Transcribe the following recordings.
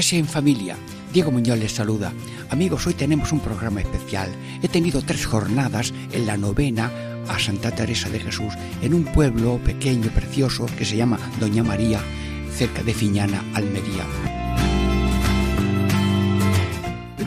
Catequesis en familia. Diego Muñoz les saluda. Amigos, hoy tenemos un programa especial. He tenido tres jornadas en la novena a Santa Teresa de Jesús en un pueblo pequeño, precioso, que se llama Doña María, cerca de Fiñana, Almería.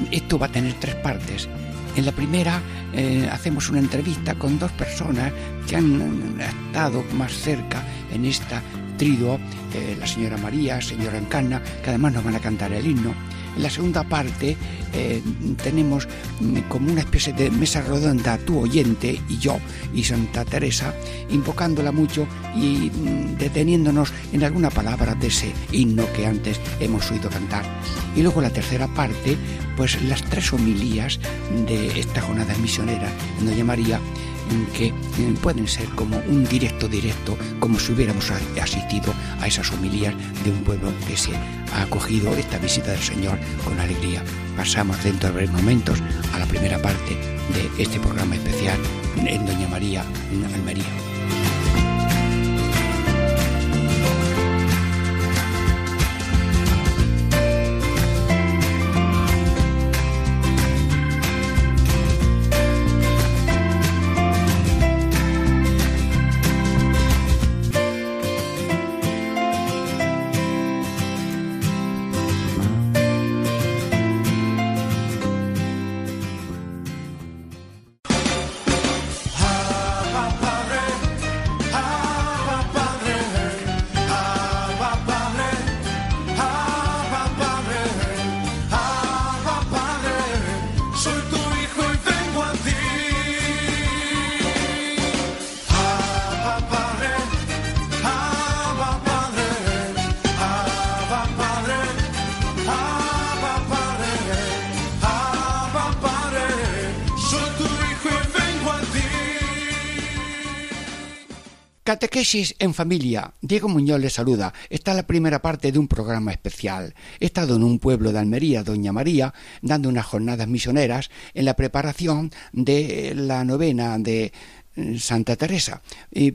Esto va a tener tres partes. En la primera eh, hacemos una entrevista con dos personas que han estado más cerca en esta trido, eh, la señora María, señora Encarna, que además nos van a cantar el himno. En la segunda parte eh, tenemos mm, como una especie de mesa redonda, tu oyente y yo y Santa Teresa, invocándola mucho y mm, deteniéndonos en alguna palabra de ese himno que antes hemos oído cantar. Y luego la tercera parte, pues las tres homilías de esta jornada misionera en Doña María que eh, pueden ser como un directo directo, como si hubiéramos asistido a esas homilías de un pueblo que se ha acogido esta visita del Señor con alegría. Pasamos dentro de breves momentos a la primera parte de este programa especial en Doña María, en Almería. Catequesis en familia. Diego Muñoz les saluda. Esta es la primera parte de un programa especial. He estado en un pueblo de Almería, Doña María, dando unas jornadas misioneras en la preparación de la novena de Santa Teresa.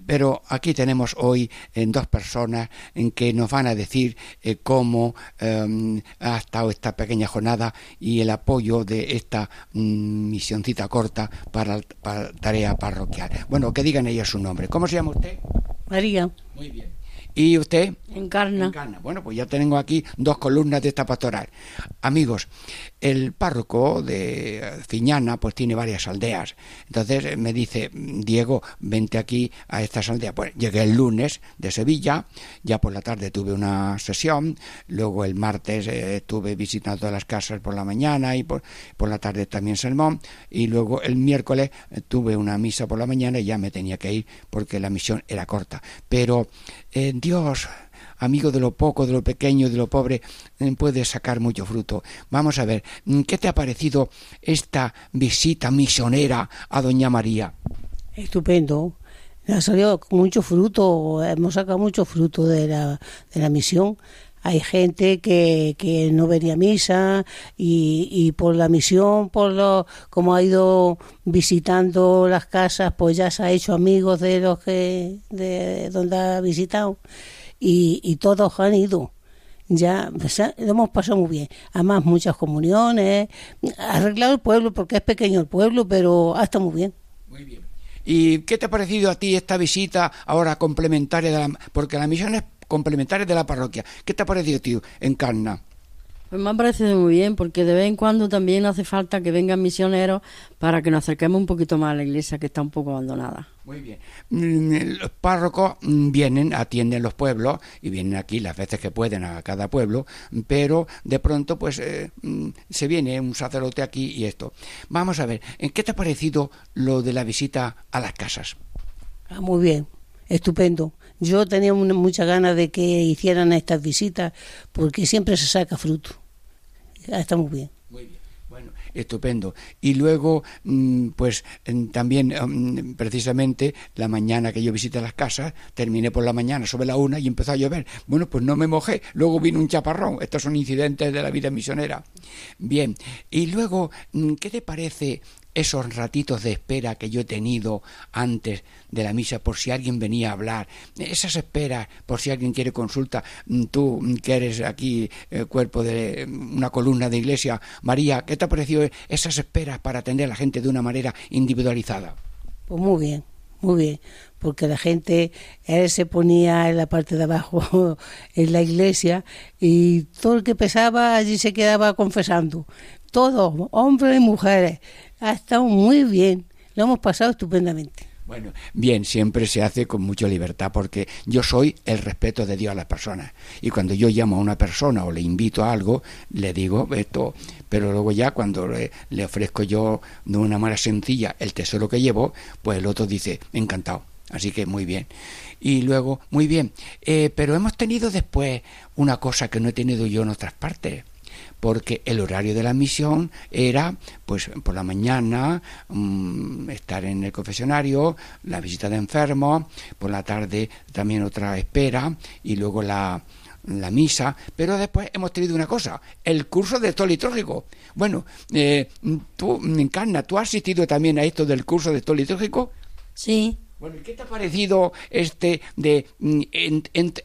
Pero aquí tenemos hoy en dos personas en que nos van a decir eh, cómo em, ha estado esta pequeña jornada y el apoyo de esta mm, misioncita corta para, para tarea parroquial. Bueno, que digan ellos su nombre. ¿Cómo se llama usted? María. Muy bien. ¿Y usted? Encarna. Encarna. Bueno, pues ya tengo aquí dos columnas de esta pastoral. Amigos, el párroco de Fiñana pues tiene varias aldeas. Entonces me dice, Diego, vente aquí a estas aldeas. Pues llegué el lunes de Sevilla, ya por la tarde tuve una sesión, luego el martes eh, estuve visitando las casas por la mañana y por, por la tarde también sermón, y luego el miércoles eh, tuve una misa por la mañana y ya me tenía que ir porque la misión era corta. Pero eh, Dios amigo de lo poco, de lo pequeño, de lo pobre, eh, puede sacar mucho fruto. Vamos a ver, mm, ¿qué te ha parecido esta visita misionera a Doña María? Estupendo. Ha salido mucho fruto, hemos sacado mucho fruto de la, de la misión. Hay gente que, que no venía a misa y, y por la misión, por lo como ha ido visitando las casas, pues ya se ha hecho amigos de los que de donde ha visitado y, y todos han ido ya pues, lo hemos pasado muy bien. Además, muchas comuniones, arreglado el pueblo, porque es pequeño el pueblo, pero ha estado muy bien. Muy bien. ¿Y qué te ha parecido a ti esta visita ahora complementaria de la, porque la misión es complementaria de la parroquia? ¿Qué te ha parecido, tío, Encarna? Pues me ha parecido muy bien, porque de vez en cuando también hace falta que vengan misioneros para que nos acerquemos un poquito más a la iglesia que está un poco abandonada. Muy bien. Mm, los párrocos mm, vienen, atienden los pueblos y vienen aquí las veces que pueden a cada pueblo, pero de pronto pues eh, mm, se viene un sacerdote aquí y esto. Vamos a ver, ¿en qué te ha parecido lo de la visita a las casas? Ah, muy bien, estupendo. Yo tenía muchas ganas de que hicieran estas visitas porque siempre se saca fruto. Está muy bien. Muy bien. Bueno, estupendo. Y luego, mm, pues también, mm, precisamente, la mañana que yo visité las casas, terminé por la mañana sobre la una y empezó a llover. Bueno, pues no me mojé. Luego vino un chaparrón. Estos son incidentes de la vida misionera. Bien. Y luego, mm, ¿qué te parece esos ratitos de espera que yo he tenido antes de la misa por si alguien venía a hablar, esas esperas por si alguien quiere consulta, mm, tú mm, que eres aquí eh, cuerpo de mm, una columna de iglesia, María, ¿qué te ha parecido esas esperas para atender a la gente de una manera individualizada? Pues muy bien, muy bien, porque la gente, él se ponía en la parte de abajo en la iglesia y todo el que pesaba allí se quedaba confesando, todos, hombres y mujeres ha estado muy bien, lo hemos pasado estupendamente. Bueno, bien, siempre se hace con mucha libertad porque yo soy el respeto de Dios a las personas. Y cuando yo llamo a una persona o le invito a algo, le digo esto, pero luego ya cuando le, ofrezco yo de una manera sencilla el tesoro que llevo, pues el otro dice, encantado. Así que muy bien. Y luego, muy bien. Eh, pero hemos tenido después una cosa que no he tenido yo en otras partes porque el horario de la misión era pues por la mañana mm, estar en el confesionario, la visita de enfermos, por la tarde también otra espera y luego la, la misa, pero después hemos tenido una cosa, el curso de esto litúrgico. Bueno, eh, tú, Encarna, ¿tú has asistido también a esto del curso de esto litúrgico? Sí. Bueno, ¿qué te ha parecido este de mm,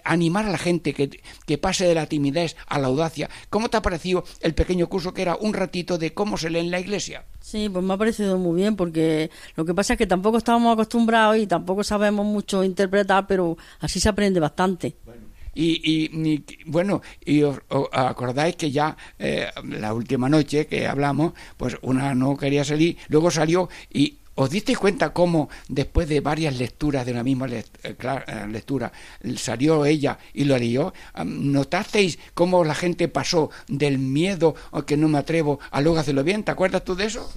animar a la gente que, que, pase de la timidez a la audacia? ¿Cómo te ha parecido el pequeño curso que era un ratito de cómo se lee en la iglesia? Sí, pues me ha parecido muy bien porque lo que pasa es que tampoco estábamos acostumbrados y tampoco sabemos mucho interpretar, pero así se aprende bastante. Bueno. Y, y, bueno, y os, acordáis que ya eh, la última noche que hablamos, pues una no quería salir, luego salió y ¿Os disteis cuenta cómo después de varias lecturas de una misma eh, eh, lectura salió ella y lo leyó? ¿Notasteis cómo la gente pasó del miedo o que no me atrevo a luego hacerlo bien? ¿Te acuerdas tú de eso?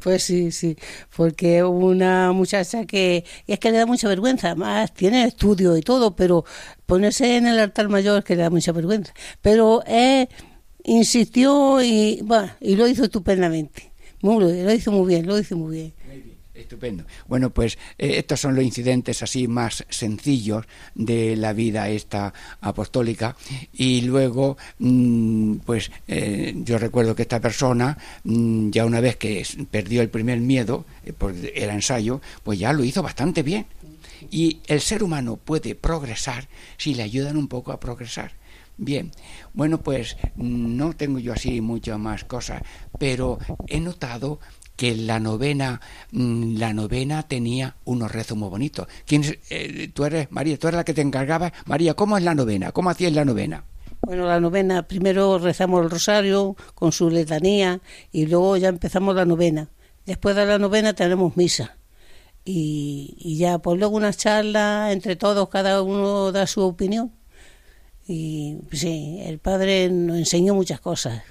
Pues sí, sí, porque una muchacha que y es que le da mucha vergüenza, más tiene estudio y todo, pero ponerse en el altar mayor que le da mucha vergüenza. Pero él insistió y, bueno, y lo hizo estupendamente. Muy, lo hizo muy bien, lo hizo muy bien. Estupendo. Bueno, pues eh, estos son los incidentes así más sencillos de la vida esta apostólica y luego, mm, pues eh, yo recuerdo que esta persona, mm, ya una vez que perdió el primer miedo, eh, porque era ensayo, pues ya lo hizo bastante bien. Y el ser humano puede progresar si le ayudan un poco a progresar. Bien, bueno, pues no tengo yo así muchas más cosas, pero he notado que la novena, mm, la novena tenía unos rezos muy bonitos. ¿Quién, eh, tú eres, María, tú eres la que te encargabas. María, ¿cómo es la novena? ¿Cómo hacías la novena? Bueno, la novena, primero rezamos el rosario con su letanía y luego ya empezamos la novena. Después de la novena tenemos misa. Y, y ya, pues luego una charla entre todos, cada uno da su opinión. Y sí, el padre nos enseñó muchas cosas.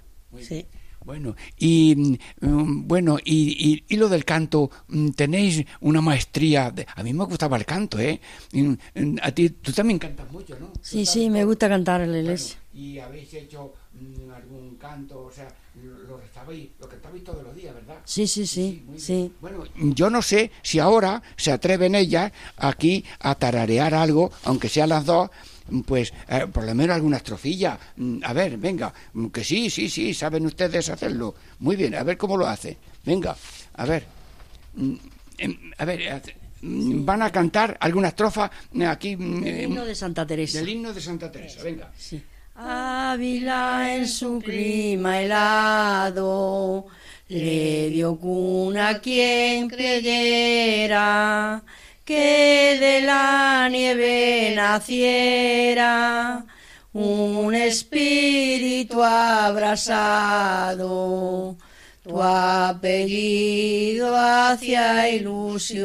Sí. Bueno, y mm, bueno, y, y, lo del canto, mm, tenéis una maestría. a mí me gustaba el canto, ¿eh? Mm, a ti, tú también cantas mucho, ¿no? Sí, sí, me gusta cantar en la iglesia. y habéis hecho algún canto, o sea, lo, estabais, lo cantabais todos los días, ¿verdad? Sí, sí, sí, sí, Bueno, yo no sé si ahora se atreven ellas aquí a tararear algo, aunque sean las dos pues eh, por lo menos alguna estrofilla. Mm, a ver, venga, mm, que sí, sí, sí, saben ustedes hacerlo. Muy bien, a ver cómo lo hace. Venga, a ver. Mm, em, a ver, van a cantar alguna estrofa aquí. El himno de Santa Teresa. Del himno de Santa Teresa, venga. Sí. Ávila en su clima helado le dio cuna a quien creyera que de la nieve naciera un espíritu abrasado, tu apellido hacia ilusión.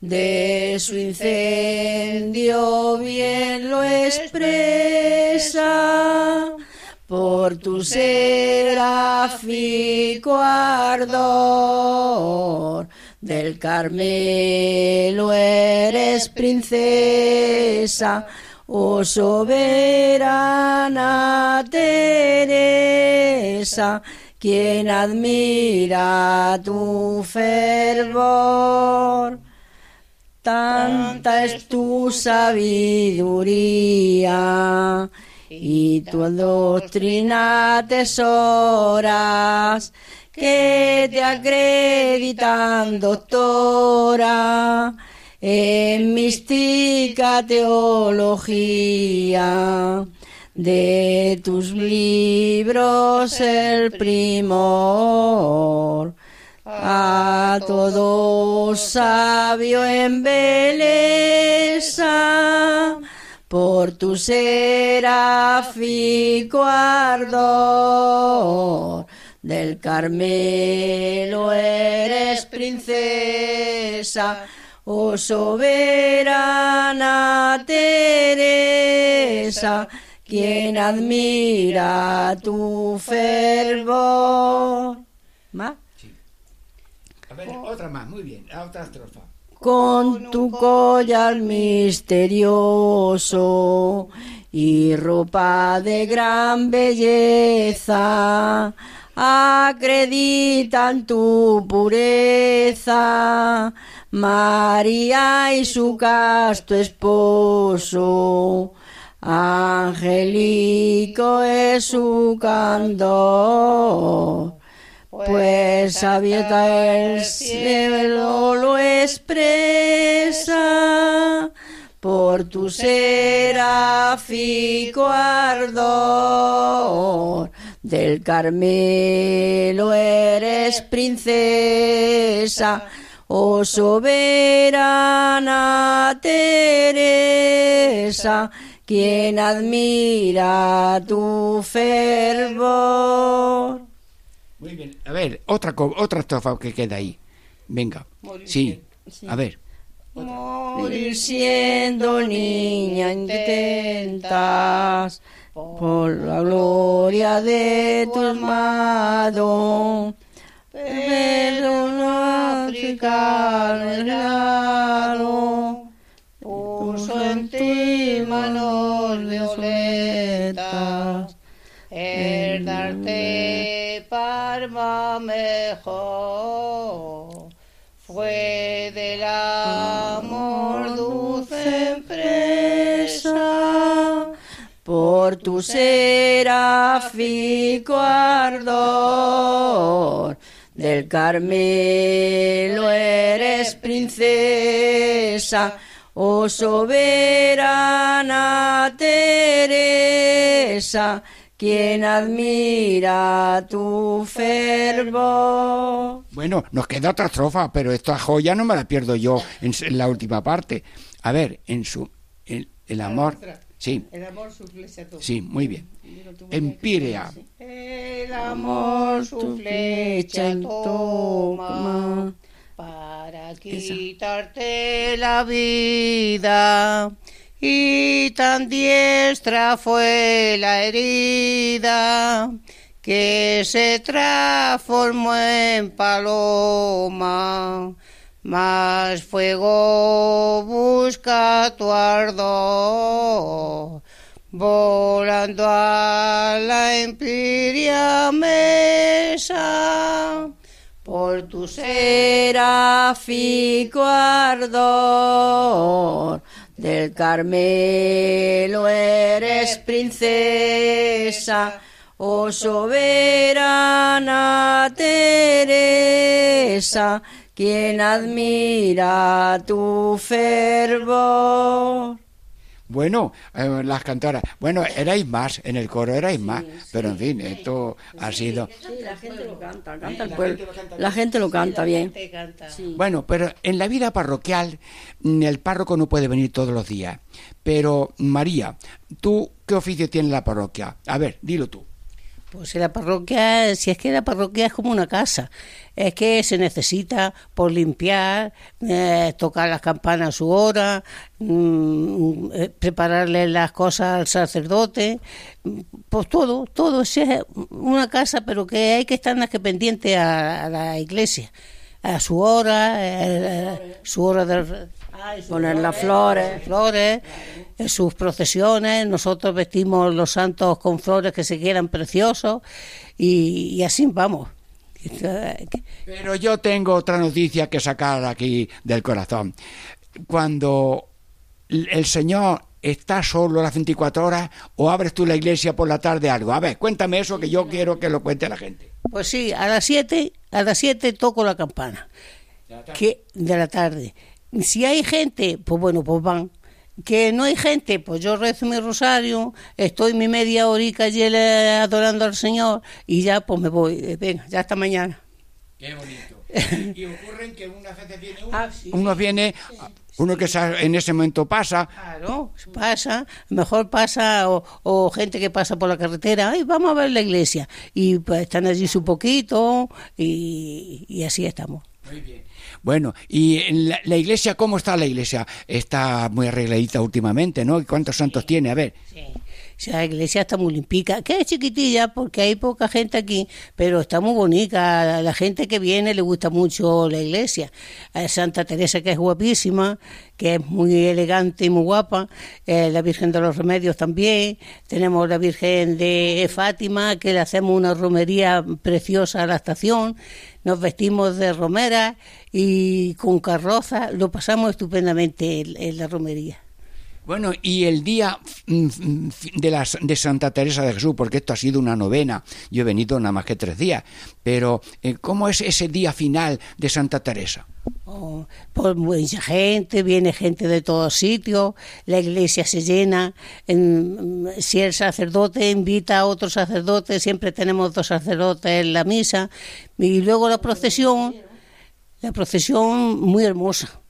De su incendio bien lo expresa por tu seráfico ardor. Del Carmelo eres princesa oh soberana Teresa, quien admira tu fervor. Tanta es tu sabiduría y tu doctrina tesoras que te acreditan doctora en mística teología de tus libros el primor. A todo sabio en belleza, por tu seráfico ardor, del Carmelo eres princesa oh soberana Teresa, quien admira tu fervor. ¿Más? A ver, otra más, muy bien, otra estrofa. Con tu collar misterioso y ropa de gran belleza, acreditan tu pureza. María y su casto esposo, angelico es su candor, pues abierta el cielo lo expresa. Por tu seráfico ardor. Del Carmelo eres princesa oh soberana Teresa, quien admira tu fervor. Muy bien, a ver, otra, otra estrofa que queda ahí. Venga, sí, a ver. Morir siendo niña intentas por la gloria de tu amado no africano puso en ti manos violetas el darte parma mejor por tu seráfico ardor del Carmelo eres princesa, oh soberana Teresa, quien admira tu fervor. Bueno, nos queda otra estrofa, pero esta joya no me la pierdo yo en, la última parte. A ver, en su el amor Sí. El amor toma. Sí, muy bien. Empírea. El amor su flecha toma para quitarte la vida. Y tan diestra fue la herida que se transformó en paloma más fuego busca tu ardor, volando a la empiria mesa, por tu seráfico ardor. Del Carmelo eres princesa, oh soberana Teresa, quien admira tu fervor. Bueno, eh, las cantoras. Bueno, erais más, en el coro erais más, pero en fin, esto ha sido. Sí, la gente lo canta, canta el pueblo. La gente lo canta bien. Sí. Bueno, pero en la vida parroquial mm, el párroco no puede venir todos los días. Pero, María, ¿tú qué oficio tiene la parroquia? A ver, dilo tú. Pues en la parroquia, si es que la parroquia es como una casa, es que se necesita por limpiar, eh, tocar las campanas a su hora, mm, eh, prepararle las cosas al sacerdote, mm, pues todo, todo. Es una casa, pero que hay que estar más que pendiente a, la iglesia, a su hora, eh, su hora de Poner las flores. flores, en sus procesiones, nosotros vestimos los santos con flores que se quieran preciosos y, y así vamos. Pero yo tengo otra noticia que sacar aquí del corazón. Cuando el Señor está solo las 24 horas o abres tú la iglesia por la tarde algo. A ver, cuéntame eso que yo quiero que lo cuente la gente. Pues sí, a las 7, a las 7 toco la campana que de la tarde. Si hay gente, pues bueno, pues van. Que no hay gente, pues yo rezo mi rosario, estoy mi media horica allí eh, adorando al Señor y ya pues me voy. Eh, Venga, ya hasta mañana. Qué bonito. Y ocurren que unas veces viene uno, Ah, sí, uno viene, uno que en ese momento pasa, Claro, pasa, mejor pasa, o, o gente que pasa por la carretera, ay, vamos a ver la iglesia, y pues están allí su poquito, y, y así estamos. Muy bien. Bueno, y en la, la iglesia, ¿cómo está la iglesia? Está muy arregladita últimamente, ¿no? ¿Y ¿Cuántos santos tiene? A ver. O sea, la iglesia está muy limpica, que es chiquitilla porque hay poca gente aquí, pero está muy bonita. A la gente que viene le gusta mucho la iglesia. A Santa Teresa, que es guapísima, que es muy elegante y muy guapa. Eh, la Virgen de los Remedios también. Tenemos la Virgen de Fátima, que le hacemos una romería preciosa a la estación. Nos vestimos de romera y con carroza. Lo pasamos estupendamente en- en la romería. Bueno, y el día mm, mm, de, las, de Santa Teresa de Jesús, porque esto ha sido una novena, yo he venido nada más que tres días, pero eh, ¿cómo es ese día final de Santa Teresa? Oh, pues mucha gente, viene gente de todos sitios, la iglesia se llena. en- si el sacerdote invita a otro sacerdote, siempre tenemos dos sacerdotes en la misa. Y luego la procesión, la procesión muy hermosa.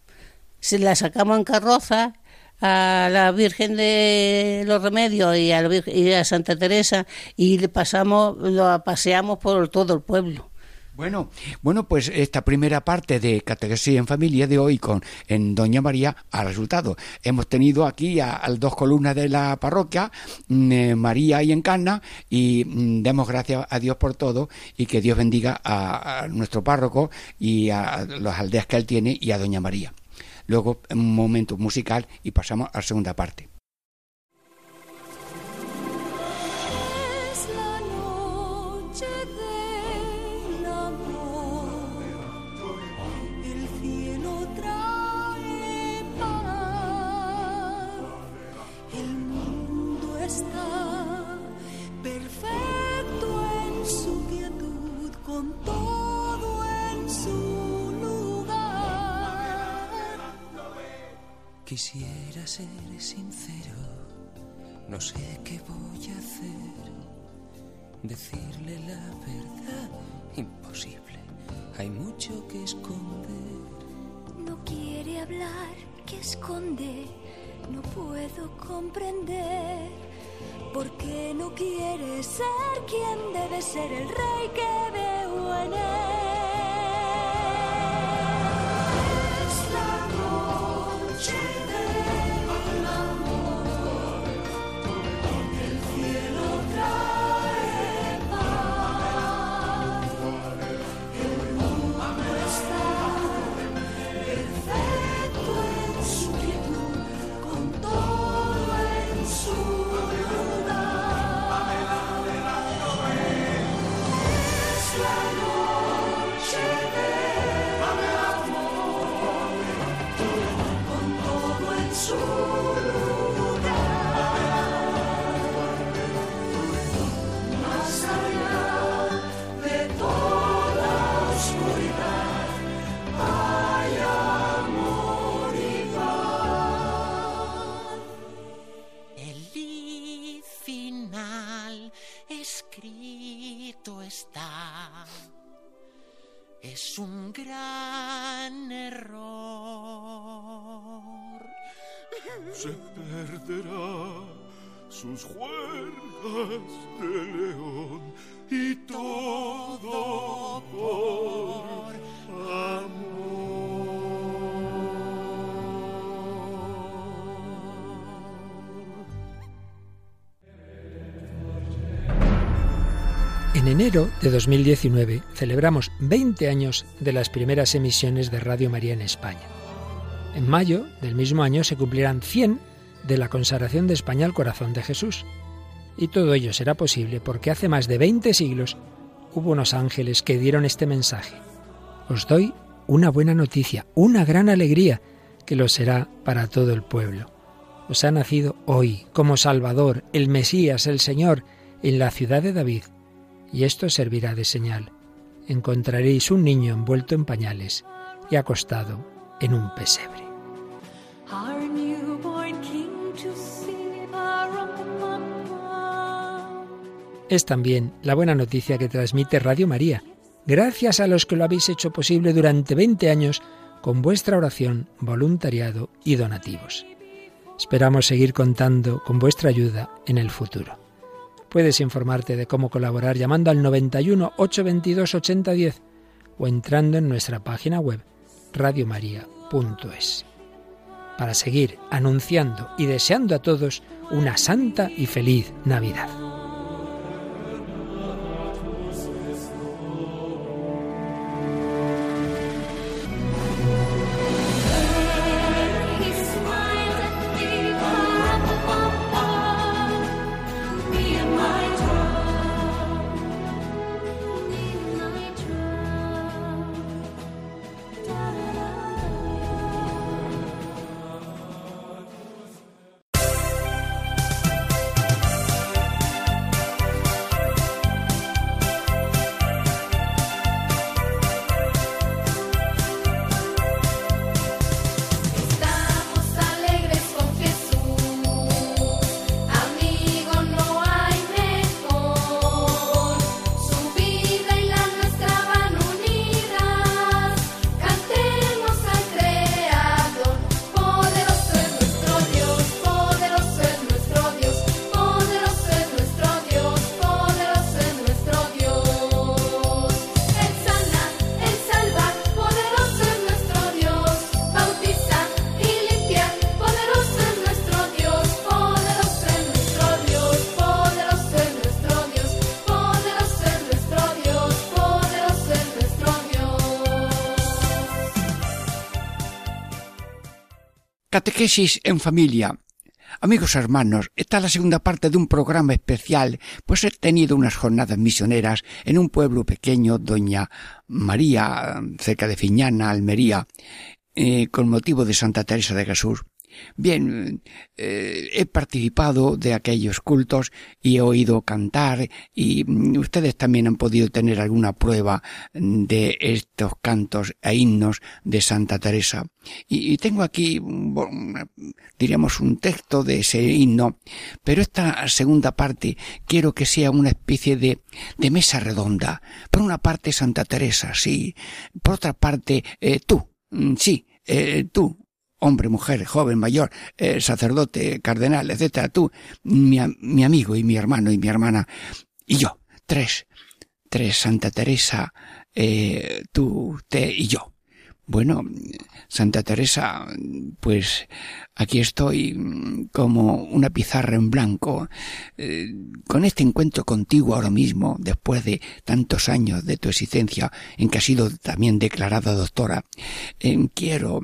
Se la sacamos en carroza a la Virgen de los Remedios y a, la y a Santa Teresa y le pasamos, lo paseamos por todo el pueblo. Bueno, bueno, pues esta primera parte de Catequesis en Familia de hoy con en Doña María ha resultado. Hemos tenido aquí a, a dos columnas de la parroquia, mm, eh, María y Encarna, y mm, demos gracias a Dios por todo y que Dios bendiga a nuestro párroco y a las aldeas que él tiene y a Doña María. Luego un momento musical y pasamos a la segunda parte. Quisiera ser sincero, no sé qué voy a hacer. Decirle la verdad, imposible, hay mucho que esconder. No quiere hablar, que esconde, no puedo comprender. ¿Por qué no quiere ser quien debe ser el rey que veo en él? En enero de 2019 celebramos 20 años de las primeras emisiones de Radio María en España. En mayo del mismo año se cumplirán 100 de la consagración de España al corazón de Jesús. Y todo ello será posible porque hace más de 20 siglos hubo unos ángeles que dieron este mensaje. Os doy una buena noticia, una gran alegría, que lo será para todo el pueblo. Os ha nacido hoy como Salvador, el Mesías, el Señor, en la ciudad de David y esto servirá de señal. Encontraréis un niño envuelto en pañales y acostado en un pesebre. Es también la buena noticia que transmite Radio María, gracias a los que lo habéis hecho posible durante 20 años con vuestra oración, voluntariado y donativos. Esperamos seguir contando con vuestra ayuda en el futuro. Puedes informarte de cómo colaborar llamando al 91 822 8010 o entrando en nuestra página web radiomaria.es. Para seguir anunciando y deseando a todos una santa y feliz Navidad. Catequesis en familia. Amigos hermanos, esta es la segunda parte de un programa especial, pues he tenido unas jornadas misioneras en un pueblo pequeño, Doña María, cerca de Fiñana, Almería, eh, con motivo de Santa Teresa de Jesús. Bien, eh, he participado de aquellos cultos y he oído cantar y mm, ustedes también han podido tener alguna prueba de estos cantos e himnos de Santa Teresa. Y, tengo aquí, diríamos, un texto de ese himno, pero esta segunda parte quiero que sea una especie de, de mesa redonda. Por una parte Santa Teresa, sí. Por otra parte, eh, tú, mm, sí, eh, tú, hombre, mujer, joven, mayor, eh, sacerdote, cardenal, etcétera, tú, mi, mi, amigo y mi hermano y mi hermana, y yo, tres, tres, Santa Teresa, eh, tú, usted y yo. Bueno, Santa Teresa, pues aquí estoy como una pizarra en blanco, eh, con este encuentro contigo ahora mismo, después de tantos años de tu existencia, en que has sido también declarada doctora. Eh, quiero,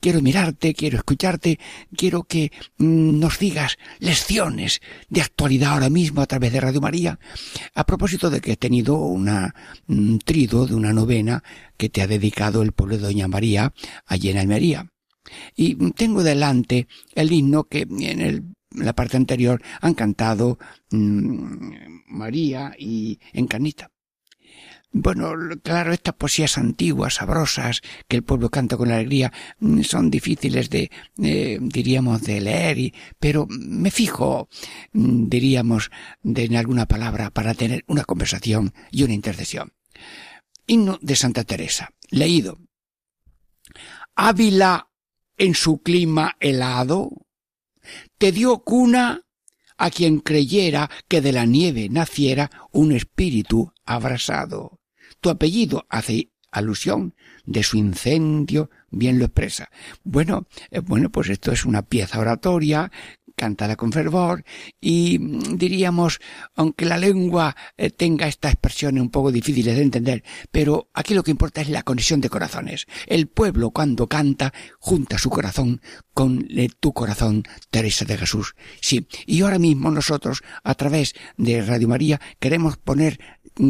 quiero mirarte, quiero escucharte, quiero que mm, nos digas lecciones de actualidad ahora mismo a través de Radio María, a propósito de que he tenido una, un trido de una novena que te ha dedicado el pueblo de Doña María allí en Almería. Y tengo delante el himno que en la parte anterior han cantado mm, María y Encarnita. bueno, claro, estas poesías antiguas, sabrosas, que el pueblo canta con alegría, mm, son difíciles de, eh, diríamos, de leer, y, pero me fijo, mm, diríamos, de, en alguna palabra para tener una conversación y una intercesión. Himno de Santa Teresa, leído. Ávila en su clima helado, te dio cuna a quien creyera que de la nieve naciera un espíritu abrasado. Tu apellido hace alusión de su incendio bien lo expresa. Bueno, eh, bueno, pues esto es una pieza oratoria cantada con fervor y mm, diríamos, aunque la lengua eh, tenga estas expresiones un poco difíciles de entender, pero aquí lo que importa es la conexión de corazones. El pueblo cuando canta junta su corazón con eh, tu corazón, Teresa de Jesús. Sí, y ahora mismo nosotros, a través de Radio María, queremos poner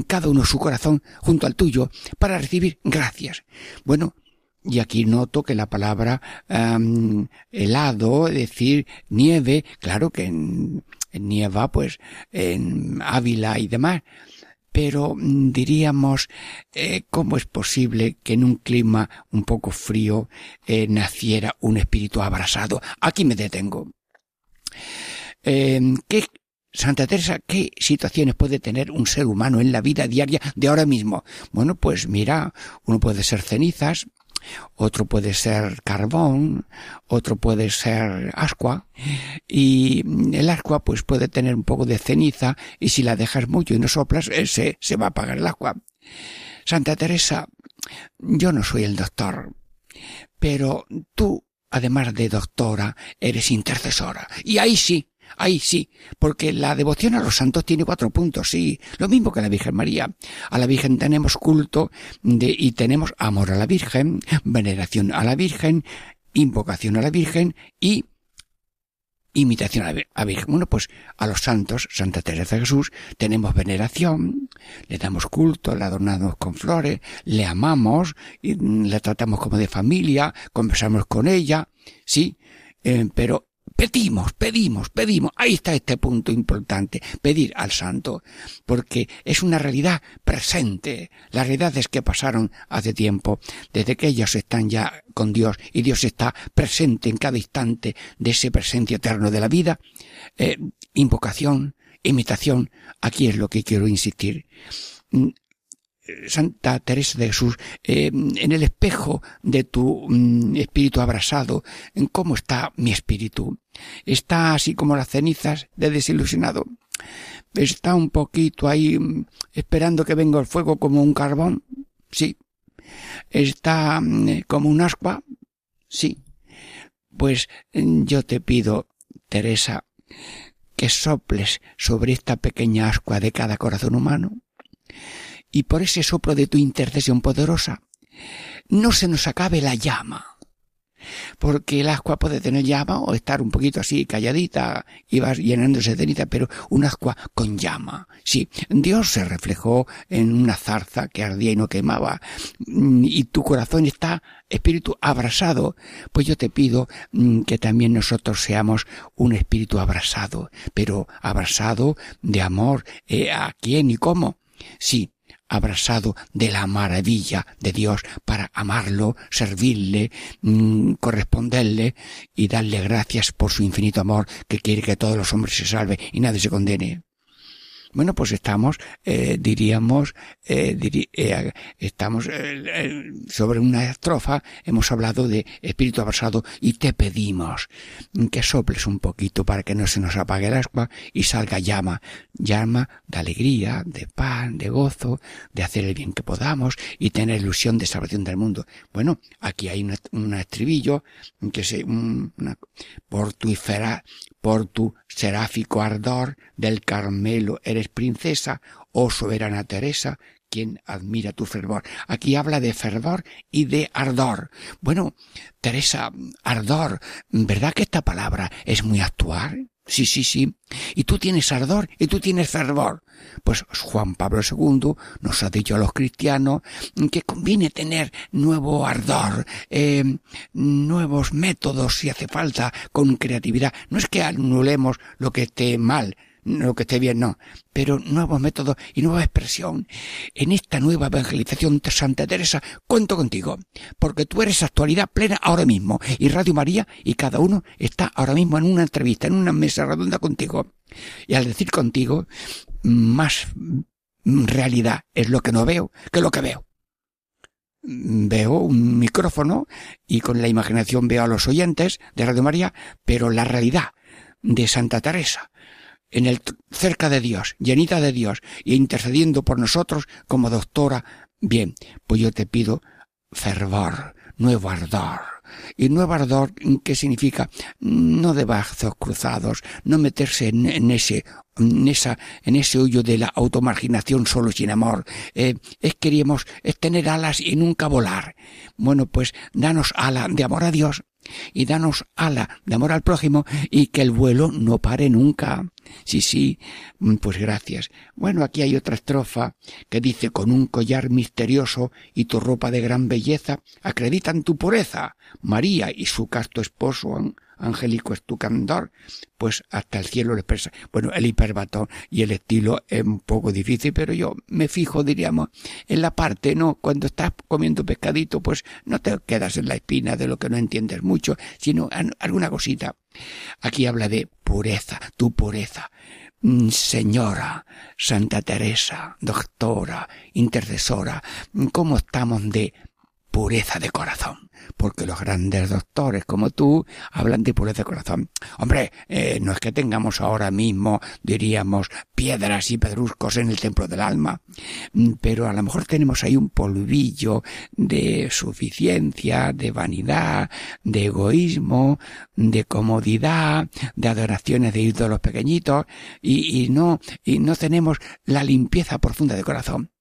cada uno su corazón junto al tuyo para recibir gracias. Bueno, y aquí noto que la palabra helado, es decir, nieve, claro que en, nieva, pues en Ávila y demás, pero mm, diríamos eh, cómo es posible que en un clima un poco frío eh, naciera un espíritu abrasado. Aquí me detengo. Eh, ¿Qué Santa Teresa, ¿qué situaciones puede tener un ser humano en la vida diaria de ahora mismo? Bueno, pues mira, uno puede ser cenizas, otro puede ser carbón, otro puede ser ascua, y el ascua pues puede tener un poco de ceniza, y si la dejas mucho y no soplas, se, se va a apagar el agua. Santa Teresa, yo no soy el doctor, pero tú, además de doctora, eres intercesora, y ahí sí, Ahí sí, porque la devoción a los santos tiene cuatro puntos, sí, lo mismo que a la Virgen María. A la Virgen tenemos culto de, y tenemos amor a la Virgen, veneración a la Virgen, invocación a la Virgen y imitación a la Virgen. Bueno, pues a los santos, Santa Teresa de Jesús, tenemos veneración, le damos culto, le adornamos con flores, le amamos, y la tratamos como de familia, conversamos con ella, sí, eh, pero pedimos, pedimos, pedimos. Ahí está este punto importante, pedir al santo, porque es una realidad presente. Las realidades que pasaron hace tiempo, desde que ellos están ya con Dios y Dios está presente en cada instante de ese presente eterno de la vida, eh, invocación, imitación, aquí es lo que quiero insistir. Santa Teresa de Jesús, eh, en el espejo de tu mm, espíritu abrasado, cómo está mi espíritu. Está así como las cenizas de desilusionado. Está un poquito ahí mm, esperando que venga el fuego como un carbón. Sí. Está mm, como un ascua. Sí. Pues yo te pido, Teresa, que soples sobre esta pequeña ascua de cada corazón humano y por ese soplo de tu intercesión poderosa, no se nos acabe la llama. Porque el ascua puede tener llama o estar un poquito así calladita y vas llenándose de ceniza, pero un ascua con llama. Sí, Dios se reflejó en una zarza que ardía y no quemaba, y tu corazón está, espíritu, abrasado. Pues yo te pido mm, que también nosotros seamos un espíritu abrasado, pero abrasado de amor. Eh, ¿A quién y cómo? Sí, abrasado de la maravilla de Dios para amarlo, servirle, mm, corresponderle y darle gracias por su infinito amor que quiere que todos los hombres se salven y nadie se condene. Bueno, pues estamos, eh, diríamos, eh, eh estamos eh, sobre una estrofa, hemos hablado de espíritu abrasado y te pedimos que soples un poquito para que no se nos apague el agua y salga llama, llama de alegría, de pan, de gozo, de hacer el bien que podamos y tener ilusión de salvación del mundo. Bueno, aquí hay un estribillo que se, una, por tu seráfico ardor del Carmelo eres princesa, oh soberana Teresa, quien admira tu fervor. Aquí habla de fervor y de ardor. Bueno, Teresa, ardor, ¿verdad que esta palabra es muy actual? Sí, sí, sí. Y tú tienes ardor y tú tienes fervor. Pues Juan Pablo II nos ha dicho a los cristianos que conviene tener nuevo ardor, eh, nuevos métodos si hace falta, con creatividad. No es que anulemos lo que esté mal, lo que esté bien, no, pero nuevos métodos y nueva expresión. En esta nueva evangelización de Santa Teresa, cuento contigo, porque tú eres actualidad plena ahora mismo, y Radio María, y cada uno está ahora mismo en una entrevista, en una mesa redonda contigo. Y al decir contigo, más realidad es lo que no veo que lo que veo veo un micrófono y con la imaginación veo a los oyentes de Radio María, pero la realidad de Santa Teresa, en el cerca de Dios, llenita de Dios y intercediendo por nosotros como doctora, bien, pues yo te pido fervor, nuevo ardor. Y nuevo ardor, ¿qué significa? No de brazos cruzados, no meterse en, ese en esa, en ese hoyo de la automarginación solo sin amor. Eh, es queríamos es tener alas y nunca volar. Bueno, pues danos ala de amor a Dios y danos ala de amor al prójimo y que el vuelo no pare nunca. Sí, sí, mm, pues gracias. Bueno, aquí hay otra estrofa que dice con un collar misterioso y tu ropa de gran belleza acreditan tu pureza. María y su casto esposo han angélico es tu candor, pues hasta el cielo lo expresa. Bueno, el hiperbatón y el estilo es un poco difícil, pero yo me fijo, diríamos, en la parte, ¿no? Cuando estás comiendo pescadito, pues no te quedas en la espina de lo que no entiendes mucho, sino alguna cosita. Aquí habla de pureza, tu pureza. Mm, señora, Santa Teresa, doctora, intercesora, ¿cómo estamos de pureza de corazón? porque los grandes doctores como tú hablan de pureza de corazón. Hombre, eh, no es que tengamos ahora mismo, diríamos, piedras y pedruscos en el templo del alma, mm, pero a lo mejor tenemos ahí un polvillo de suficiencia, de vanidad, de egoísmo, de comodidad, de adoraciones de ídolos pequeñitos, y, y no, y no tenemos la limpieza profunda de corazón.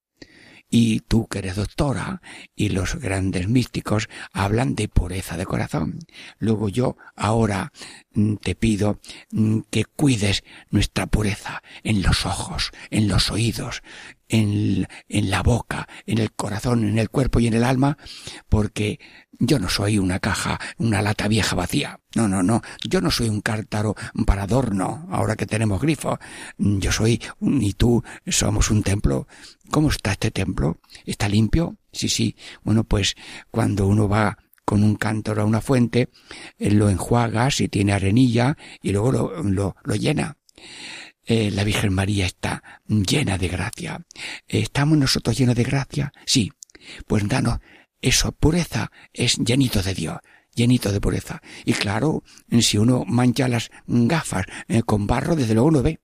Y tú que eres doctora y los grandes místicos hablan de pureza de corazón. Luego yo ahora mm, te pido mm, que cuides nuestra pureza en los ojos, en los oídos, en, en la boca, en el corazón, en el cuerpo y en el alma, porque yo no soy una caja, una lata vieja vacía. No, no, no. Yo no soy un cártaro para adorno, ahora que tenemos grifo. Yo soy, y tú somos un templo. ¿Cómo está este templo? ¿Está limpio? Sí, sí. Bueno, pues cuando uno va con un cántaro a una fuente, eh, lo enjuaga si tiene arenilla y luego lo, lo, lo llena. Eh, la Virgen María está llena de gracia. ¿Estamos nosotros llenos de gracia? Sí. Pues danos eso, pureza, es llenito de Dios, llenito de pureza. Y claro, si uno mancha las gafas eh, con barro, desde luego no ve.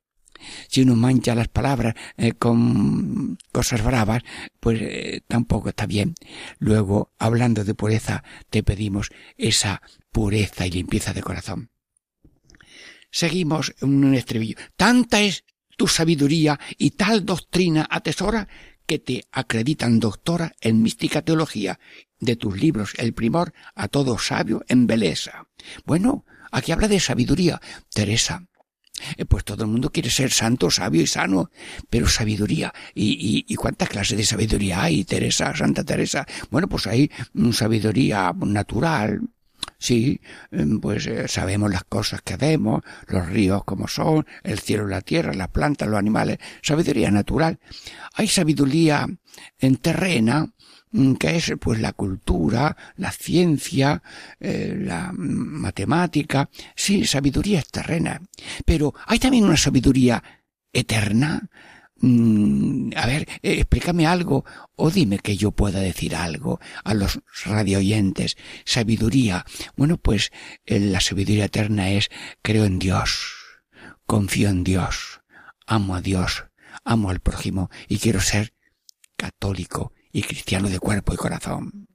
Si uno mancha las palabras eh, con cosas bravas, pues tampoco está bien. Luego, hablando de pureza, te pedimos esa pureza y limpieza de corazón seguimos en un estribillo. Tanta es tu sabiduría y tal doctrina atesora que te acreditan doctora en mística teología. De tus libros el primor a todo sabio en beleza. Bueno, aquí habla de sabiduría. Teresa, eh, pues todo el mundo quiere ser santo, sabio y sano, pero sabiduría. ¿Y, y, cuántas clases de sabiduría hay, Teresa, Santa Teresa? Bueno, pues hay mm, sabiduría natural, Sí, em, pues eh, sabemos las cosas que vemos, los ríos como son, el cielo la tierra, las plantas, los animales, sabiduría natural. Hay sabiduría en terrena, mm, que es pues la cultura, la ciencia, eh, la matemática, sí, sabiduría es terrena. Pero hay también una sabiduría eterna, Mm, a ver, eh, explícame algo o dime que yo pueda decir algo a los radioyentes. Sabiduría. Bueno, pues eh, la sabiduría eterna es creo en Dios, confío en Dios, amo a Dios, amo al prójimo y quiero ser católico y cristiano de cuerpo y corazón.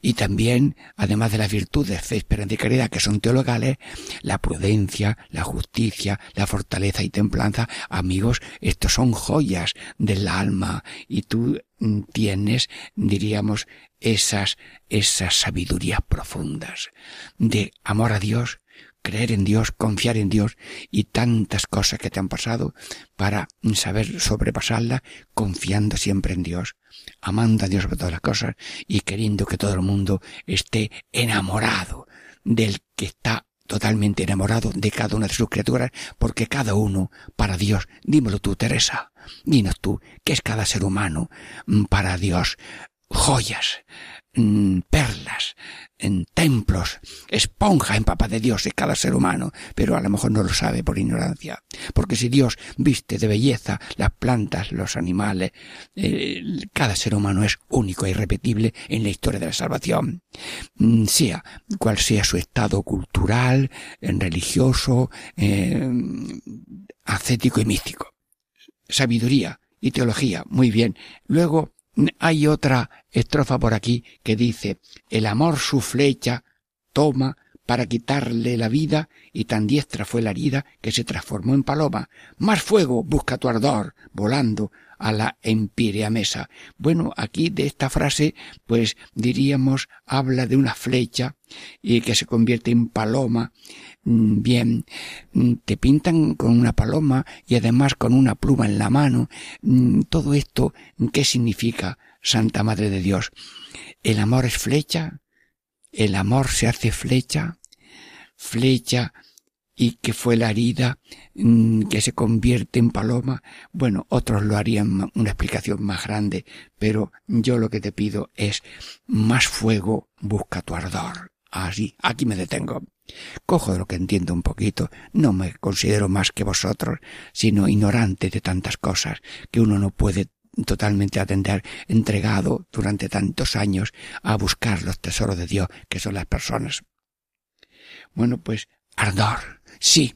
Y también, además de las virtudes, fe, esperanza y caridad, que son teologales, la prudencia, la justicia, la fortaleza y templanza, amigos, estos son joyas del alma. Y tú mm, tienes, diríamos, esas, esas sabidurías profundas de amor a Dios, creer en Dios, confiar en Dios y tantas cosas que te han pasado para saber sobrepasarlas confiando siempre en Dios, amando a Dios sobre todas las cosas y queriendo que todo el mundo esté enamorado del que está totalmente enamorado de cada una de sus criaturas, porque cada uno, para Dios, dímelo tú, Teresa, dinos tú, ¿qué es cada ser humano mm, para Dios? Joyas, mm, perlas, en templos, esponja en papa de Dios de cada ser humano, pero a lo mejor no lo sabe por ignorancia. Porque si Dios viste de belleza las plantas, los animales, eh, cada ser humano es único e irrepetible en la historia de la salvación. Mm, sea cual sea su estado cultural, religioso, eh, ascético y místico. Sabiduría y teología, muy bien. Luego, hay otra estrofa por aquí que dice, el amor su flecha toma para quitarle la vida y tan diestra fue la herida que se transformó en paloma. Más fuego busca tu ardor, volando a la empírea mesa. Bueno, aquí de esta frase, pues diríamos, habla de una flecha y que se convierte en paloma. Mm, bien, mm, te pintan con una paloma y además con una pluma en la mano. Mm, todo esto, ¿qué significa, Santa Madre de Dios? El amor es flecha, el amor se hace flecha, flecha y que fue la herida que se convierte en paloma. Bueno, otros lo harían una explicación más grande, pero yo lo que te pido es más fuego busca tu ardor. Así, aquí me detengo. Cojo de lo que entiendo un poquito, no me considero más que vosotros, sino ignorante de tantas cosas que uno no puede totalmente atender, entregado durante tantos años a buscar los tesoros de Dios, que son las personas. Bueno, pues ardor, sí,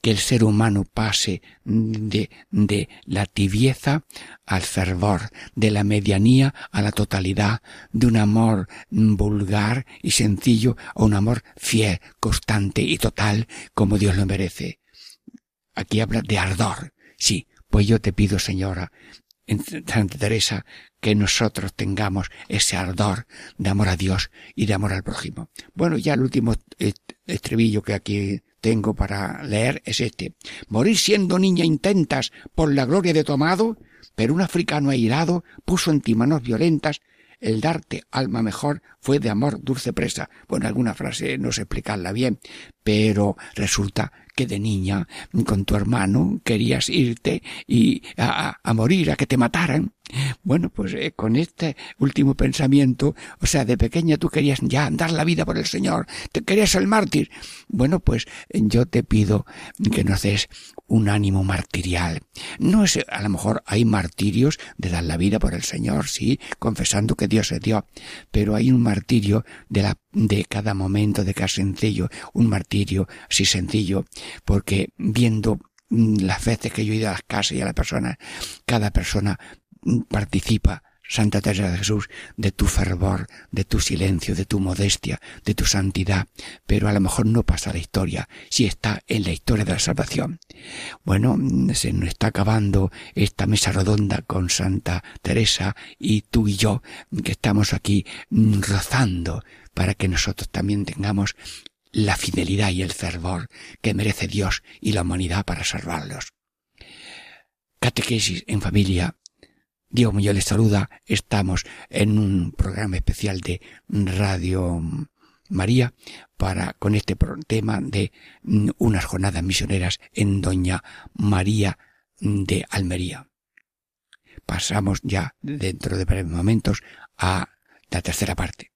que el ser humano pase de, de la tibieza al fervor, de la medianía a la totalidad, de un amor vulgar y sencillo a un amor fiel, constante y total como Dios lo merece. Aquí habla de ardor. Sí, pues yo te pido, señora, en Santa Teresa, que nosotros tengamos ese ardor de amor a Dios y de amor al prójimo. Bueno, ya el último estribillo que aquí tengo para leer es este. Morir siendo niña intentas por la gloria de tu amado, pero un africano airado puso en ti manos violentas el darte alma mejor fue de amor dulce presa. Bueno, alguna frase no sé explicarla bien, pero resulta que de niña con tu hermano querías irte y a, morir, a que te mataran. Bueno, pues eh, con este último pensamiento, o sea, de pequeña tú querías ya dar la vida por el Señor, te querías el mártir. Bueno, pues yo te pido que nos des un ánimo martirial. No es, a lo mejor hay martirios de dar la vida por el Señor, sí, confesando que Dios es Dios, pero hay un martirio de la de cada momento, de cada sencillo, un martirio así sencillo, porque viendo mm, las veces que yo he ido a las casas y a las personas, cada persona mm, participa Santa Teresa de Jesús, de tu fervor, de tu silencio, de tu modestia, de tu santidad, pero a lo mejor no pasa la historia, si está en la historia de la salvación. Bueno, se nos está acabando esta mesa redonda con Santa Teresa y tú y yo, que estamos aquí rozando para que nosotros también tengamos la fidelidad y el fervor que merece Dios y la humanidad para salvarlos. Catequesis en familia Diego Muñoz les saluda. Estamos en un programa especial de Radio María para con este tema de unas jornadas misioneras en Doña María de Almería. Pasamos ya dentro de breves momentos a la tercera parte.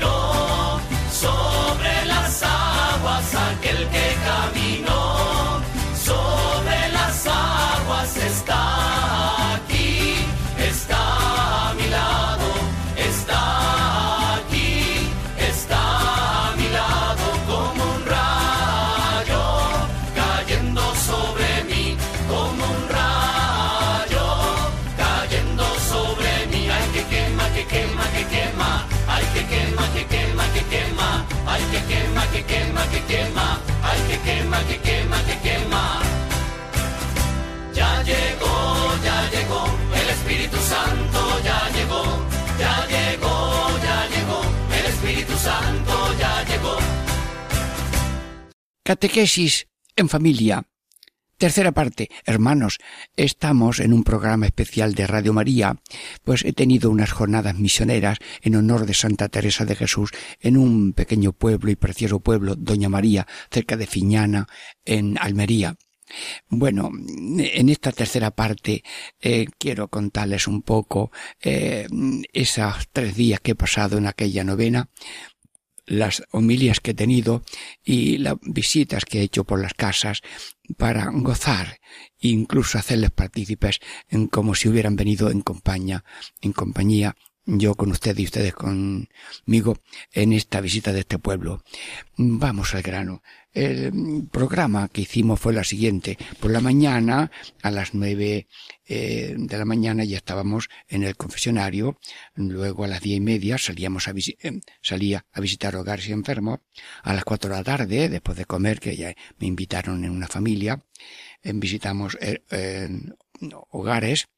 que quema, ay que quema, que quema, que quema. Ya llegó, ya llegó, el Espíritu Santo ya llegó, ya llegó, ya llegó, el Espíritu Santo ya llegó. Catequesis en familia Tercera parte. Hermanos, estamos en un programa especial de Radio María, pues he tenido unas jornadas misioneras en honor de Santa Teresa de Jesús en un pequeño pueblo y precioso pueblo, Doña María, cerca de Fiñana, en Almería. Bueno, en esta tercera parte eh, quiero contarles un poco eh, esos tres días que he pasado en aquella novena, las homilias que he tenido y las visitas que he hecho por las casas para gozar e incluso hacerles partícipes en como si hubieran venido en compañía, en compañía yo con ustedes y ustedes conmigo en esta visita de este pueblo. Vamos al grano. El programa que hicimos fue la siguiente. Por la mañana, a las nueve eh, de la mañana ya estábamos en el confesionario. Luego a las diez y media salíamos a eh, salía a visitar hogares y enfermos. A las cuatro de la tarde, después de comer, que ya me invitaron en una familia, visitamos eh, hogares.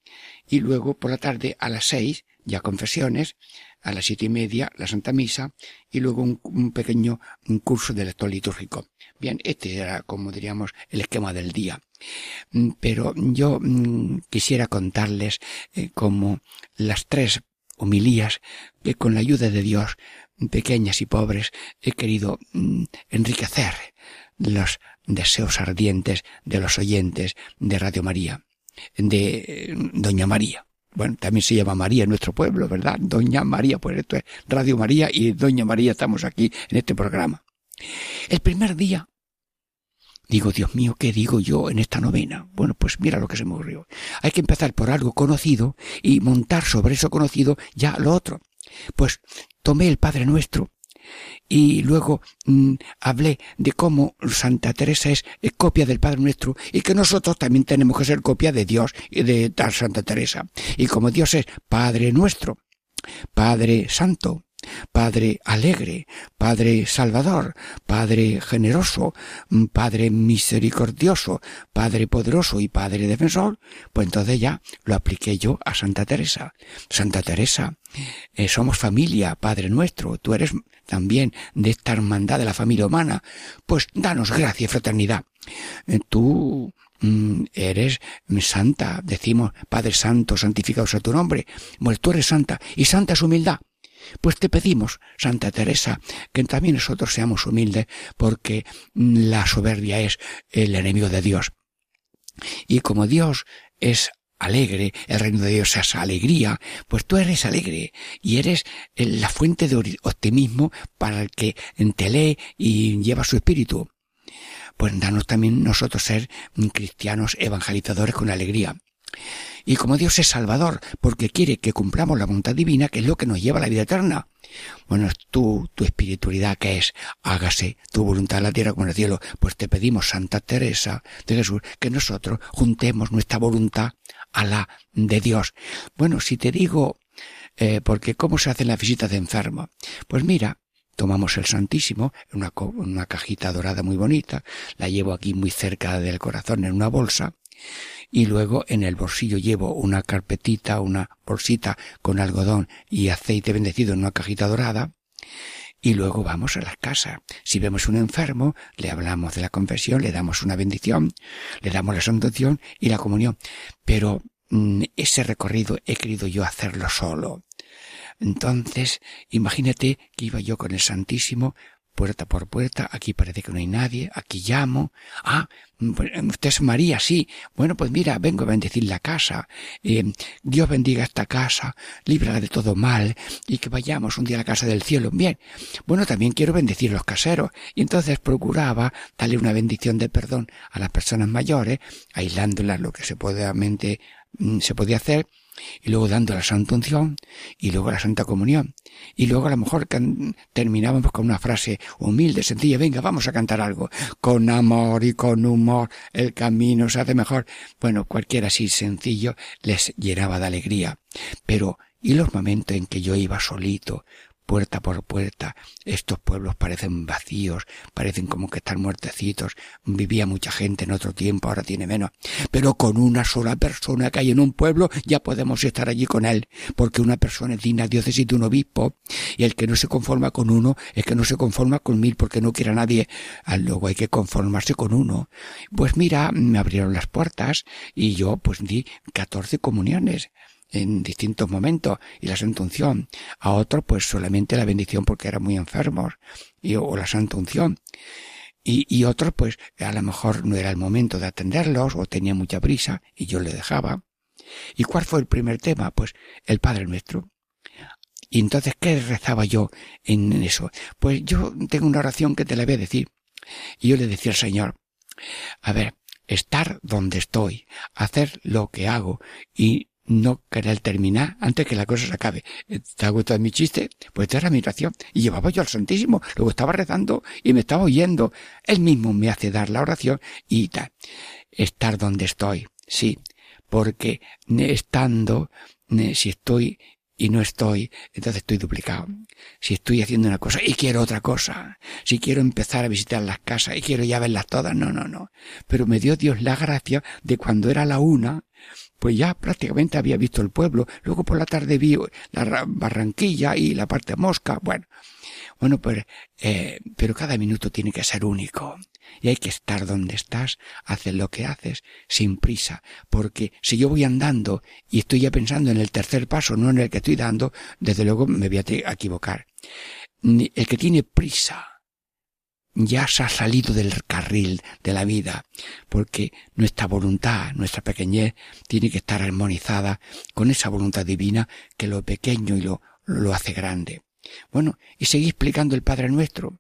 Y luego por la tarde a las seis ya confesiones, a las siete y media la Santa Misa y luego un, pequeño curso de lector litúrgico. Bien, este era, como diríamos, el esquema del día. Mm, pero yo mm, quisiera contarles eh, como las tres homilías que con la ayuda de Dios, pequeñas y pobres, he querido mm, enriquecer los deseos ardientes de los oyentes de Radio María, de eh, Doña María. Bueno, también se llama María en nuestro pueblo, ¿verdad? Doña María, pues esto es Radio María y Doña María estamos aquí en este programa. El primer día, digo, Dios mío, ¿qué digo yo en esta novena? Bueno, pues mira lo que se me ocurrió. Hay que empezar por algo conocido y montar sobre eso conocido ya lo otro. Pues tomé el Padre Nuestro y luego mm, hablé de cómo Santa Teresa es, copia del Padre Nuestro y que nosotros también tenemos que ser copia de Dios y de tal Santa Teresa. Y como Dios es Padre Nuestro, Padre Santo, Padre alegre, Padre salvador, Padre generoso, mm, Padre misericordioso, Padre poderoso y Padre defensor, pues entonces ya lo apliqué yo a Santa Teresa. Santa Teresa, eh, somos familia, Padre nuestro, tú eres también de esta hermandad de la familia humana, pues danos gracia y fraternidad. Eh, tú mm, eres santa, decimos, Padre Santo, santificado sea tu nombre. Pues tú eres santa, y santa es humildad. Pues te pedimos, Santa Teresa, que también nosotros seamos humildes, porque la soberbia es el enemigo de Dios. Y como Dios es alegre, el reino de Dios es alegría, pues tú eres alegre y eres la fuente de optimismo para el que te lee y lleva su espíritu. Pues danos también nosotros ser cristianos evangelizadores con alegría. Y como Dios es salvador, porque quiere que cumplamos la voluntad divina, que es lo que nos lleva a la vida eterna. Bueno, tú, tu espiritualidad que es, hágase tu voluntad en la tierra como en el cielo. Pues te pedimos, Santa Teresa de Jesús, que nosotros juntemos nuestra voluntad a la de Dios. Bueno, si te digo, eh, porque ¿cómo se hacen las visitas de enfermo? Pues mira, tomamos el Santísimo una cajita dorada muy bonita, la llevo aquí muy cerca del corazón en una bolsa, y luego en el bolsillo llevo una carpetita, una bolsita con algodón y aceite bendecido en una cajita dorada, y luego vamos a la casa. Si vemos un enfermo, le hablamos de la confesión, le damos una bendición, le damos la sanción y la comunión. Pero mm, ese recorrido he querido yo hacerlo solo. Entonces, imagínate que iba yo con el Santísimo puerta por puerta, aquí parece que no hay nadie, aquí llamo, ah, pues, usted es María, sí, bueno, pues mira, vengo a bendecir la casa, eh, Dios bendiga esta casa, líbrala de todo mal, y que vayamos un día a la casa del cielo, bien, bueno, también quiero bendecir los caseros, y entonces procuraba darle una bendición de perdón a las personas mayores, aislándolas lo que se, mm, se podía hacer, y luego dando la Santa Unción, y luego la Santa Comunión, y luego a lo mejor terminábamos con una frase humilde, sencilla, venga, vamos a cantar algo, con amor y con humor, el camino se hace mejor. Bueno, cualquiera así sencillo les llenaba de alegría. Pero, ¿y los momentos en que yo iba solito, puerta por puerta. Estos pueblos parecen vacíos, parecen como que están muertecitos. Vivía mucha gente en otro tiempo, ahora tiene menos. Pero con una sola persona que hay en un pueblo ya podemos estar allí con él, porque una persona es digna diócesis de un obispo, y el que no se conforma con uno es que no se conforma con mil porque no quiere a nadie. Luego hay que conformarse con uno. Pues mira, me abrieron las puertas y yo pues di catorce comuniones en distintos momentos y la Santa Unción. A otros pues solamente la bendición porque eran muy enfermos y, o la Santa Unción. Y, y otros pues a lo mejor no era el momento de atenderlos o tenía mucha prisa y yo le dejaba. ¿Y cuál fue el primer tema? Pues el Padre Nuestro. Y entonces, ¿qué rezaba yo en eso? Pues yo tengo una oración que te la voy a decir. Y yo le decía al Señor, a ver, estar donde estoy, hacer lo que hago y no querer terminar antes que la cosa se acabe. ¿Te ha gustado mi chiste? Pues esta era mi oración. Y llevaba yo al Santísimo, luego estaba rezando y me estaba oyendo. Él mismo me hace dar la oración y tal. Estar donde estoy, sí, porque estando, si estoy y no estoy, entonces estoy duplicado. Si estoy haciendo una cosa y quiero otra cosa, si quiero empezar a visitar las casas y quiero ya verlas todas, no, no, no. Pero me dio Dios la gracia de cuando era la una, pues ya prácticamente había visto el pueblo, luego por la tarde vi la Barranquilla y la parte Mosca, bueno, bueno, pues, eh, pero cada minuto tiene que ser único. Y hay que estar donde estás, hacer lo que haces, sin prisa. Porque si yo voy andando y estoy ya pensando en el tercer paso, no en el que estoy dando, desde luego me voy a equivocar. El que tiene prisa, ya se ha salido del carril de la vida, porque nuestra voluntad, nuestra pequeñez, tiene que estar armonizada con esa voluntad divina que lo pequeño y lo, lo hace grande. Bueno, y seguí explicando el Padre Nuestro.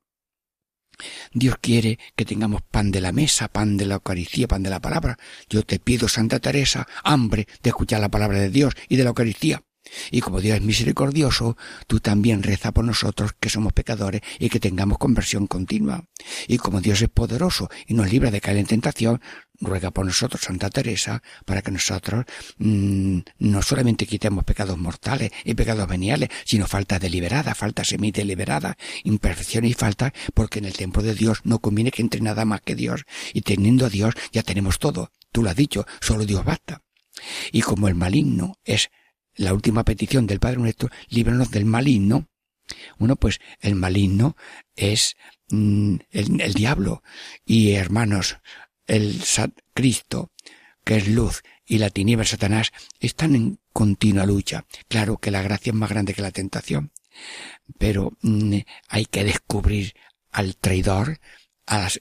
Dios quiere que tengamos pan de la mesa, pan de la Eucaristía, pan de la palabra. Yo te pido, Santa Teresa, hambre de escuchar la palabra de Dios y de la Eucaristía. Y como Dios es misericordioso, tú también reza por nosotros que somos pecadores y que tengamos conversión continua. Y como Dios es poderoso y nos libra de caer en tentación, ruega por nosotros Santa Teresa para que nosotros mmm, no solamente quitemos pecados mortales y pecados veniales, sino falta deliberada, falta semi deliberada, imperfección y falta, porque en el templo de Dios no conviene que entre nada más que Dios. Y teniendo a Dios ya tenemos todo. Tú lo has dicho, solo Dios basta. Y como el maligno es la última petición del Padre Nuestro, líbranos del maligno. Bueno, pues el maligno es mm, el, el, diablo. Y hermanos, el Cristo, que es luz, y la tiniebla Satanás, están en continua lucha. Claro que la gracia es más grande que la tentación. Pero mm, hay que descubrir al traidor,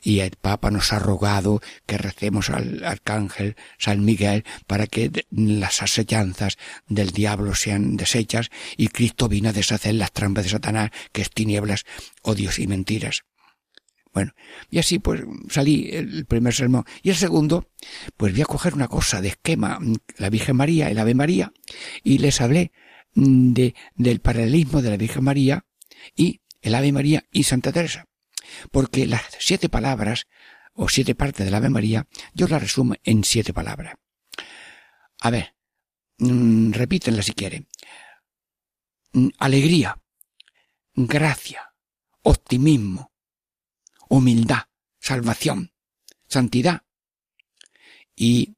y el Papa nos ha rogado que recemos al Arcángel San Miguel para que las asechanzas del diablo sean deshechas y Cristo vino a deshacer las trampas de Satanás, que es tinieblas, odios y mentiras. Bueno, y así pues salí el primer sermón. Y el segundo, pues voy a coger una cosa de esquema, la Virgen María, el Ave María, y les hablé de, del paralelismo de la Virgen María y el Ave María y Santa Teresa porque las siete palabras o siete partes de la Ave María yo las resumo en siete palabras. A ver, mmm, si quieren. Mm, alegría, gracia, optimismo, humildad, salvación, santidad y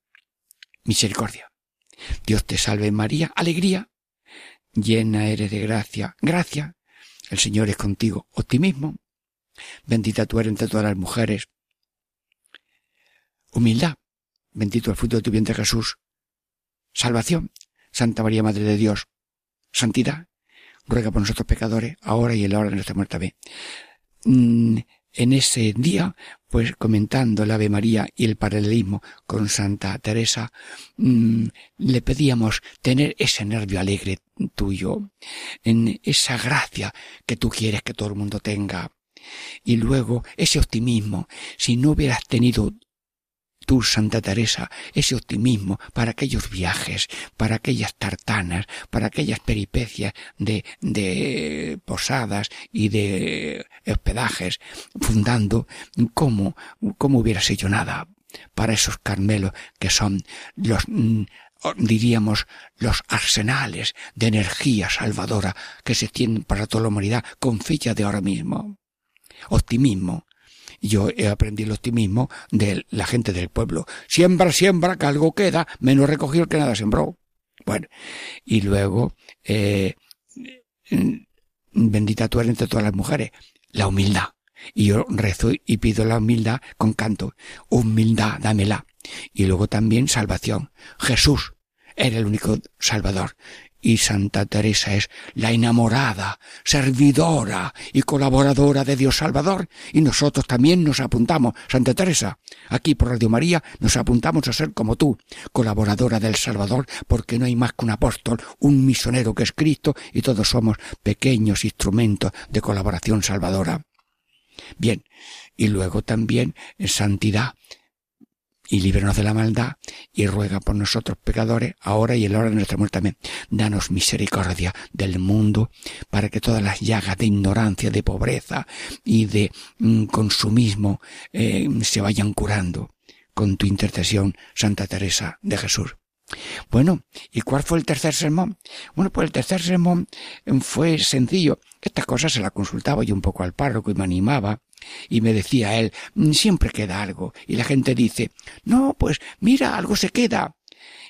misericordia. Dios te salve María, alegría, llena eres de gracia, gracia, el Señor es contigo, optimismo, Bendita tú eres entre todas las mujeres. Humildad. Bendito el fruto de tu vientre Jesús. Salvación. Santa María, Madre de Dios. Santidad. Ruega por nosotros pecadores, ahora y en la hora de nuestra muerte. Mm, en ese día, pues comentando el Ave María y el paralelismo con Santa Teresa, mm, le pedíamos tener ese nervio alegre tuyo, en esa gracia que tú quieres que todo el mundo tenga, y luego ese optimismo, si no hubieras tenido tú, Santa Teresa, ese optimismo para aquellos viajes, para aquellas tartanas, para aquellas peripecias de, de posadas y de hospedajes, fundando, ¿cómo, cómo hubieras hecho nada para esos Carmelos que son los mm, diríamos, los arsenales de energía salvadora que se tienen para toda la humanidad con fecha de ahora mismo. Optimismo. Yo he aprendido el optimismo de la gente del pueblo. Siembra, siembra, que algo queda, menos recogido que nada sembró. Bueno, y luego, eh, bendita tú eres entre todas las mujeres, la humildad. Y yo rezo y pido la humildad con canto. Humildad, dámela. Y luego también salvación. Jesús era el único Salvador. Y Santa Teresa es la enamorada, servidora y colaboradora de Dios Salvador. Y nosotros también nos apuntamos, Santa Teresa, aquí por Radio María nos apuntamos a ser como tú, colaboradora del Salvador, porque no hay más que un apóstol, un misionero que es Cristo, y todos somos pequeños instrumentos de colaboración salvadora. Bien, y luego también en santidad, y líbranos de la maldad, y ruega por nosotros pecadores, ahora y en la hora de nuestra muerte también. Danos misericordia del mundo, para que todas las llagas de ignorancia, de pobreza y de mm, consumismo eh, se vayan curando con tu intercesión, Santa Teresa de Jesús. Bueno, ¿y cuál fue el tercer sermón? Bueno, pues el tercer sermón fue sencillo. Estas cosas se las consultaba yo un poco al párroco y me animaba. Y me decía él, mm, siempre queda algo. Y la gente dice, no, pues mira, algo se queda.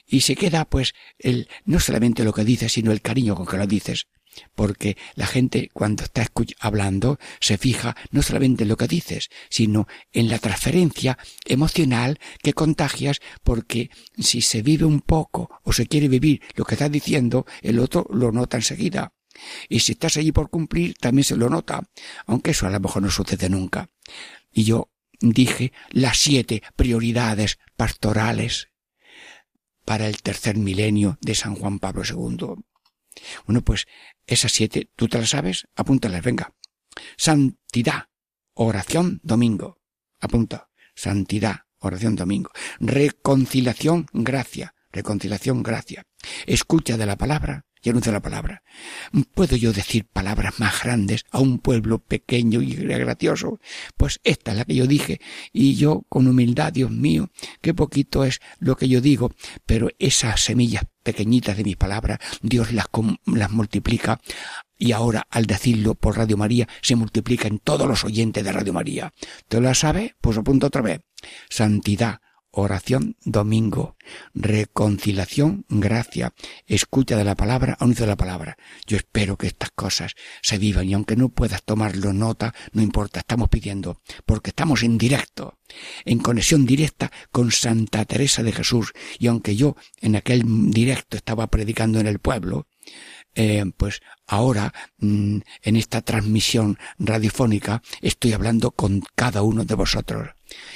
Y se queda, pues, el, no solamente lo que dices, sino el cariño con que lo dices. Porque la gente, cuando está hablando, se fija no solamente en lo que dices, sino en la transferencia emocional que contagias, porque si se vive un poco o se quiere vivir lo que estás diciendo, el otro lo nota enseguida. Y si estás allí por cumplir, también se lo nota, aunque eso a lo mejor no sucede nunca. Y yo dije las siete prioridades pastorales para el tercer milenio de San Juan Pablo II. Bueno, pues esas siete, ¿tú te las sabes? Apúntalas, venga. Santidad, oración, domingo. Apunta. Santidad, oración, domingo. Reconciliación, gracia. Reconciliación, gracia. Escucha de la palabra, y anuncio la palabra. ¿Puedo yo decir palabras más grandes a un pueblo pequeño y gracioso? Pues esta es la que yo dije, y yo con humildad, Dios mío, qué poquito es lo que yo digo, pero esas semillas pequeñitas de mis palabras, Dios las, las multiplica y ahora al decirlo por Radio María se multiplica en todos los oyentes de Radio María. ¿Te lo sabes? Pues apunto otra vez. Santidad, oración domingo, reconciliación, gracia, escucha de la palabra, anuncio de la palabra. Yo espero que estas cosas se vivan y aunque no puedas tomarlo nota, no importa, estamos pidiendo, porque estamos en directo, en conexión directa con Santa Teresa de Jesús y aunque yo en aquel directo estaba predicando en el pueblo, eh, pues ahora mm, en esta transmisión radiofónica estoy hablando con cada uno de vosotros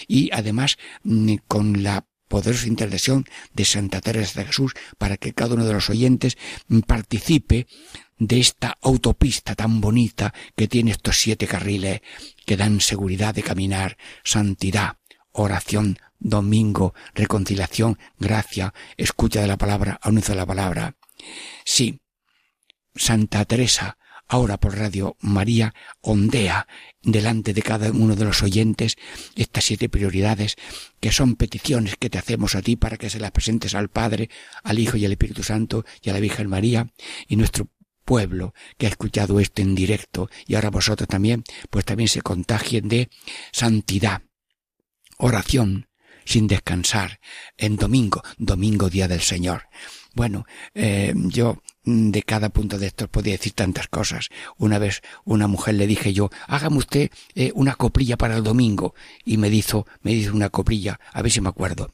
y además mm, con la poderosa intercesión de Santa Teresa de Jesús para que cada uno de los oyentes mm, participe de esta autopista tan bonita que tiene estos siete carriles que dan seguridad de caminar, santidad, oración, domingo, reconciliación, gracia, escucha de la palabra, anuncio de la palabra. Sí, Santa Teresa, ahora por Radio María, ondea delante de cada uno de los oyentes estas siete prioridades que son peticiones que te hacemos a ti para que se las presentes al Padre, al Hijo y al Espíritu Santo y a la Virgen María y nuestro pueblo que ha escuchado esto en directo y ahora vosotros también, pues también se contagien de santidad, oración sin descansar en domingo, domingo día del Señor. Bueno, eh, yo de cada punto de estos podía decir tantas cosas. Una vez una mujer le dije yo, hágame usted eh, una coprilla para el domingo. Y me dijo, me dijo una coprilla, a ver si me acuerdo.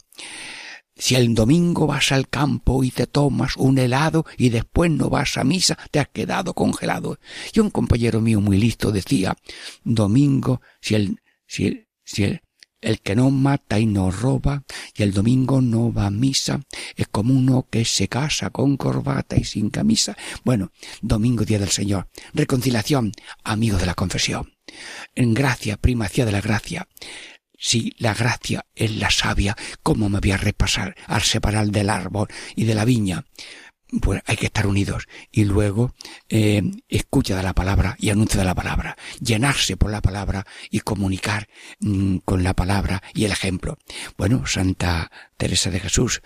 Si el domingo vas al campo y te tomas un helado y después no vas a misa, te has quedado congelado. Y un compañero mío muy listo decía, domingo, si el, si el, si el, el que no mata y no roba, y el domingo no va a misa, es como uno que se casa con corbata y sin camisa. Bueno, domingo, día del Señor. Reconciliación, amigo de la confesión. En gracia, primacía de la gracia. Si la gracia es la sabia, ¿cómo me voy a repasar al separar del árbol y de la viña? Pues hay que estar unidos y luego eh, escucha de la palabra y anuncio de la palabra, llenarse por la palabra y comunicar mm, con la palabra y el ejemplo. Bueno, Santa Teresa de Jesús,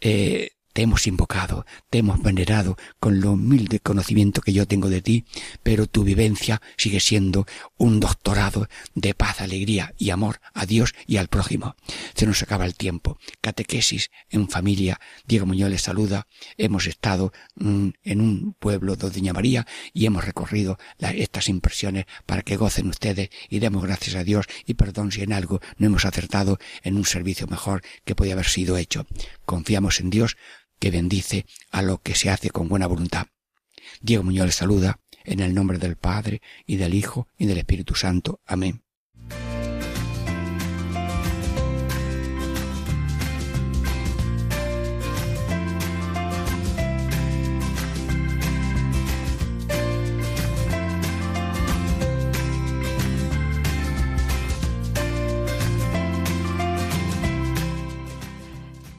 eh, te hemos invocado, te hemos venerado con lo humilde conocimiento que yo tengo de ti, pero tu vivencia sigue siendo un doctorado de paz, alegría y amor a Dios y al prójimo. Se nos acaba el tiempo. Catequesis en familia. Diego Muñoz les saluda. Hemos estado mm, en un pueblo de Doña María y hemos recorrido estas impresiones para que gocen ustedes y demos gracias a Dios y perdón si en algo no hemos acertado en un servicio mejor que podía haber sido hecho. Confiamos en Dios que bendice a lo que se hace con buena voluntad. Diego Muñoz les saluda en el nombre del Padre y del Hijo y del Espíritu Santo. Amén.